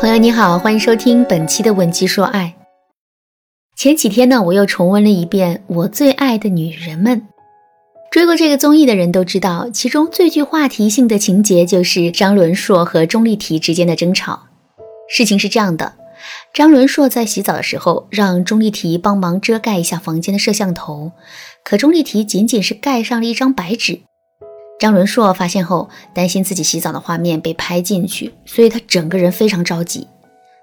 朋友你好，欢迎收听本期的《吻鸡说爱》。前几天呢，我又重温了一遍《我最爱的女人们》。追过这个综艺的人都知道，其中最具话题性的情节就是张伦硕和钟丽缇之间的争吵。事情是这样的，张伦硕在洗澡的时候让钟丽缇帮忙遮盖一下房间的摄像头，可钟丽缇仅仅是盖上了一张白纸。张伦硕发现后，担心自己洗澡的画面被拍进去，所以他整个人非常着急。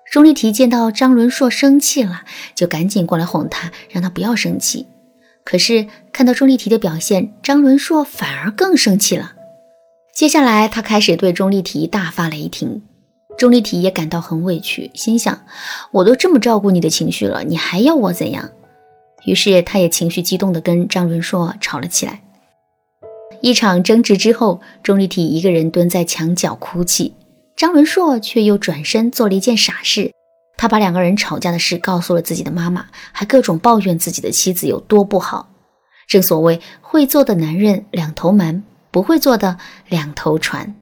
钟丽缇见到张伦硕生气了，就赶紧过来哄他，让他不要生气。可是看到钟丽缇的表现，张伦硕反而更生气了。接下来，他开始对钟丽缇大发雷霆。钟丽缇也感到很委屈，心想：我都这么照顾你的情绪了，你还要我怎样？于是，他也情绪激动地跟张伦硕吵了起来。一场争执之后，钟丽缇一个人蹲在墙角哭泣，张伦硕却又转身做了一件傻事，他把两个人吵架的事告诉了自己的妈妈，还各种抱怨自己的妻子有多不好。正所谓会做的男人两头瞒，不会做的两头传。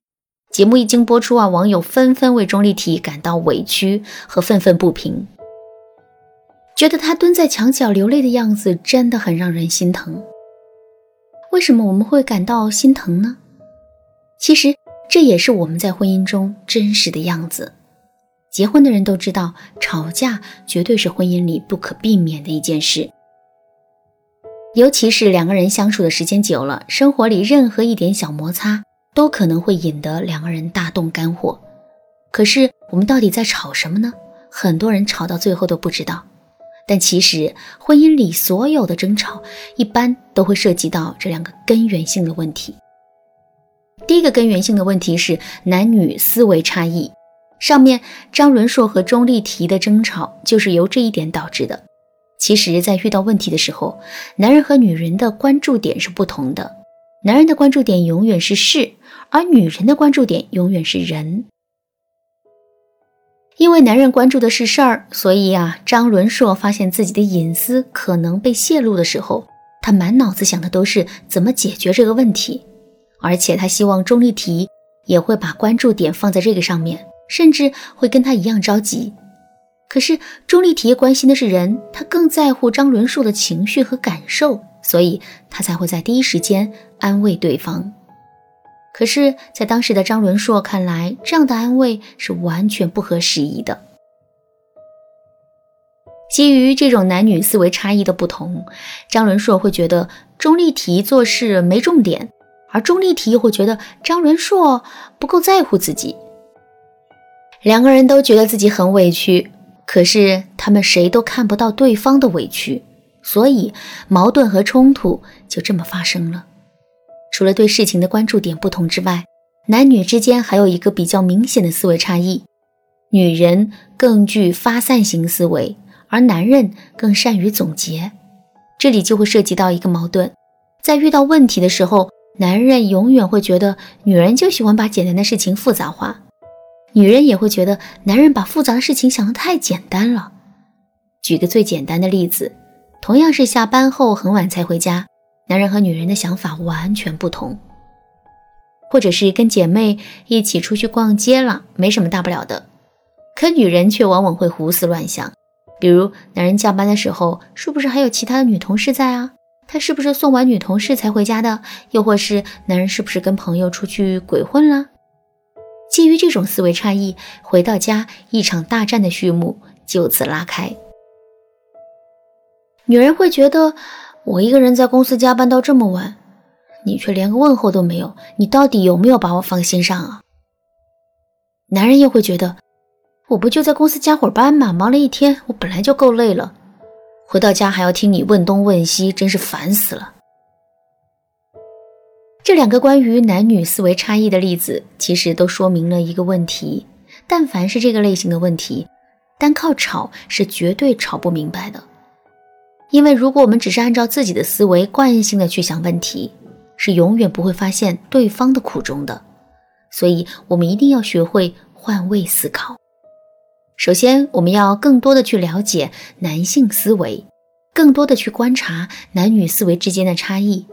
节目一经播出啊，网友纷纷为钟丽缇感到委屈和愤愤不平，觉得她蹲在墙角流泪的样子真的很让人心疼。为什么我们会感到心疼呢？其实这也是我们在婚姻中真实的样子。结婚的人都知道，吵架绝对是婚姻里不可避免的一件事。尤其是两个人相处的时间久了，生活里任何一点小摩擦都可能会引得两个人大动肝火。可是我们到底在吵什么呢？很多人吵到最后都不知道。但其实，婚姻里所有的争吵，一般都会涉及到这两个根源性的问题。第一个根源性的问题是男女思维差异。上面张伦硕和钟丽缇的争吵就是由这一点导致的。其实，在遇到问题的时候，男人和女人的关注点是不同的。男人的关注点永远是事，而女人的关注点永远是人。因为男人关注的是事儿，所以啊，张伦硕发现自己的隐私可能被泄露的时候，他满脑子想的都是怎么解决这个问题，而且他希望钟丽缇也会把关注点放在这个上面，甚至会跟他一样着急。可是钟丽缇关心的是人，她更在乎张伦硕的情绪和感受，所以她才会在第一时间安慰对方。可是，在当时的张伦硕看来，这样的安慰是完全不合时宜的。基于这种男女思维差异的不同，张伦硕会觉得钟丽缇做事没重点，而钟丽缇会觉得张伦硕不够在乎自己。两个人都觉得自己很委屈，可是他们谁都看不到对方的委屈，所以矛盾和冲突就这么发生了。除了对事情的关注点不同之外，男女之间还有一个比较明显的思维差异：女人更具发散型思维，而男人更善于总结。这里就会涉及到一个矛盾，在遇到问题的时候，男人永远会觉得女人就喜欢把简单的事情复杂化，女人也会觉得男人把复杂的事情想得太简单了。举个最简单的例子，同样是下班后很晚才回家。男人和女人的想法完全不同，或者是跟姐妹一起出去逛街了，没什么大不了的。可女人却往往会胡思乱想，比如男人加班的时候，是不是还有其他的女同事在啊？他是不是送完女同事才回家的？又或是男人是不是跟朋友出去鬼混了？基于这种思维差异，回到家，一场大战的序幕就此拉开。女人会觉得。我一个人在公司加班到这么晚，你却连个问候都没有，你到底有没有把我放心上啊？男人又会觉得，我不就在公司加会儿班吗？忙了一天，我本来就够累了，回到家还要听你问东问西，真是烦死了。这两个关于男女思维差异的例子，其实都说明了一个问题：但凡是这个类型的问题，单靠吵是绝对吵不明白的。因为如果我们只是按照自己的思维惯性的去想问题，是永远不会发现对方的苦衷的。所以，我们一定要学会换位思考。首先，我们要更多的去了解男性思维，更多的去观察男女思维之间的差异。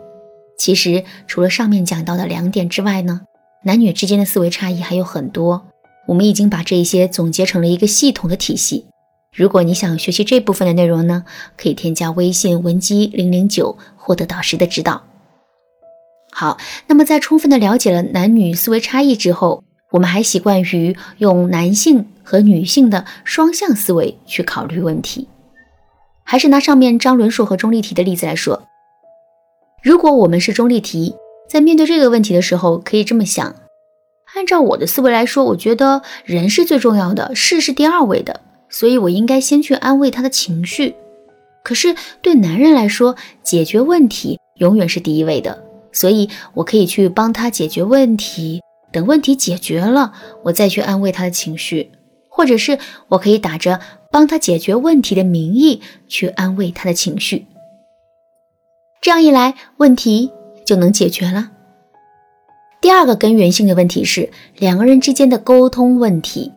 其实，除了上面讲到的两点之外呢，男女之间的思维差异还有很多。我们已经把这些总结成了一个系统的体系。如果你想学习这部分的内容呢，可以添加微信文姬零零九，获得导师的指导。好，那么在充分的了解了男女思维差异之后，我们还习惯于用男性和女性的双向思维去考虑问题。还是拿上面张伦硕和钟丽缇的例子来说，如果我们是钟丽缇，在面对这个问题的时候，可以这么想：按照我的思维来说，我觉得人是最重要的，事是第二位的，所以我应该先去安慰他的情绪。可是对男人来说，解决问题永远是第一位的。所以，我可以去帮他解决问题，等问题解决了，我再去安慰他的情绪，或者是我可以打着帮他解决问题的名义去安慰他的情绪。这样一来，问题就能解决了。第二个根源性的问题是两个人之间的沟通问题。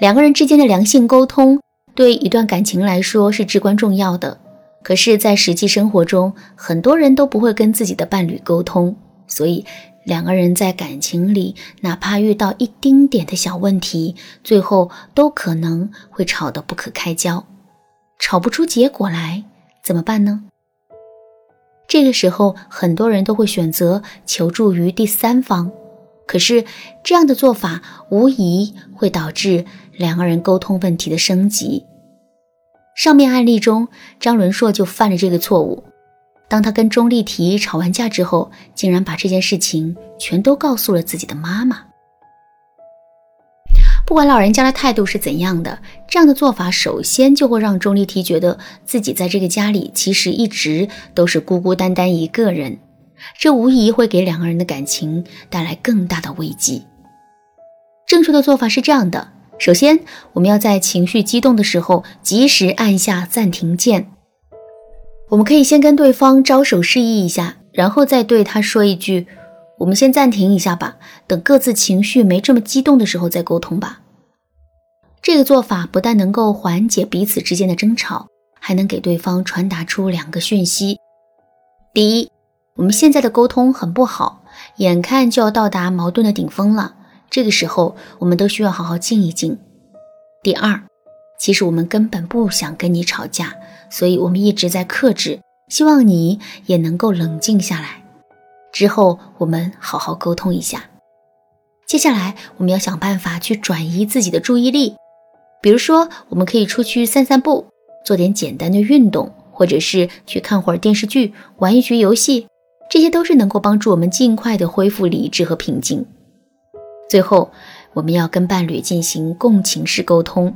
两个人之间的良性沟通，对一段感情来说是至关重要的。可是，在实际生活中，很多人都不会跟自己的伴侣沟通，所以两个人在感情里，哪怕遇到一丁点的小问题，最后都可能会吵得不可开交，吵不出结果来，怎么办呢？这个时候，很多人都会选择求助于第三方，可是这样的做法无疑会导致两个人沟通问题的升级。上面案例中，张伦硕就犯了这个错误。当他跟钟丽缇吵完架之后，竟然把这件事情全都告诉了自己的妈妈。不管老人家的态度是怎样的，这样的做法首先就会让钟丽缇觉得自己在这个家里其实一直都是孤孤单单一个人，这无疑会给两个人的感情带来更大的危机。正确的做法是这样的。首先，我们要在情绪激动的时候及时按下暂停键。我们可以先跟对方招手示意一下，然后再对他说一句：“我们先暂停一下吧，等各自情绪没这么激动的时候再沟通吧。”这个做法不但能够缓解彼此之间的争吵，还能给对方传达出两个讯息：第一，我们现在的沟通很不好，眼看就要到达矛盾的顶峰了。这个时候，我们都需要好好静一静。第二，其实我们根本不想跟你吵架，所以我们一直在克制，希望你也能够冷静下来。之后我们好好沟通一下。接下来我们要想办法去转移自己的注意力，比如说，我们可以出去散散步，做点简单的运动，或者是去看会儿电视剧，玩一局游戏，这些都是能够帮助我们尽快的恢复理智和平静。最后，我们要跟伴侣进行共情式沟通。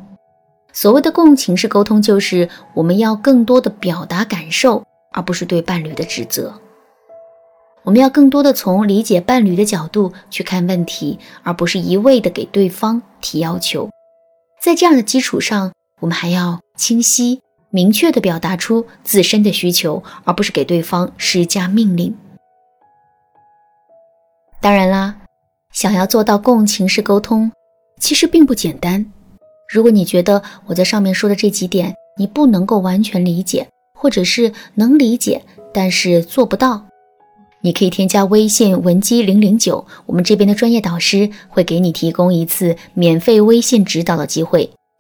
所谓的共情式沟通，就是我们要更多的表达感受，而不是对伴侣的指责。我们要更多的从理解伴侣的角度去看问题，而不是一味的给对方提要求。在这样的基础上，我们还要清晰明确的表达出自身的需求，而不是给对方施加命令。当然啦。想要做到共情式沟通，其实并不简单。如果你觉得我在上面说的这几点你不能够完全理解，或者是能理解但是做不到，你可以添加微信文姬零零九，我们这边的专业导师会给你提供一次免费微信指导的机会。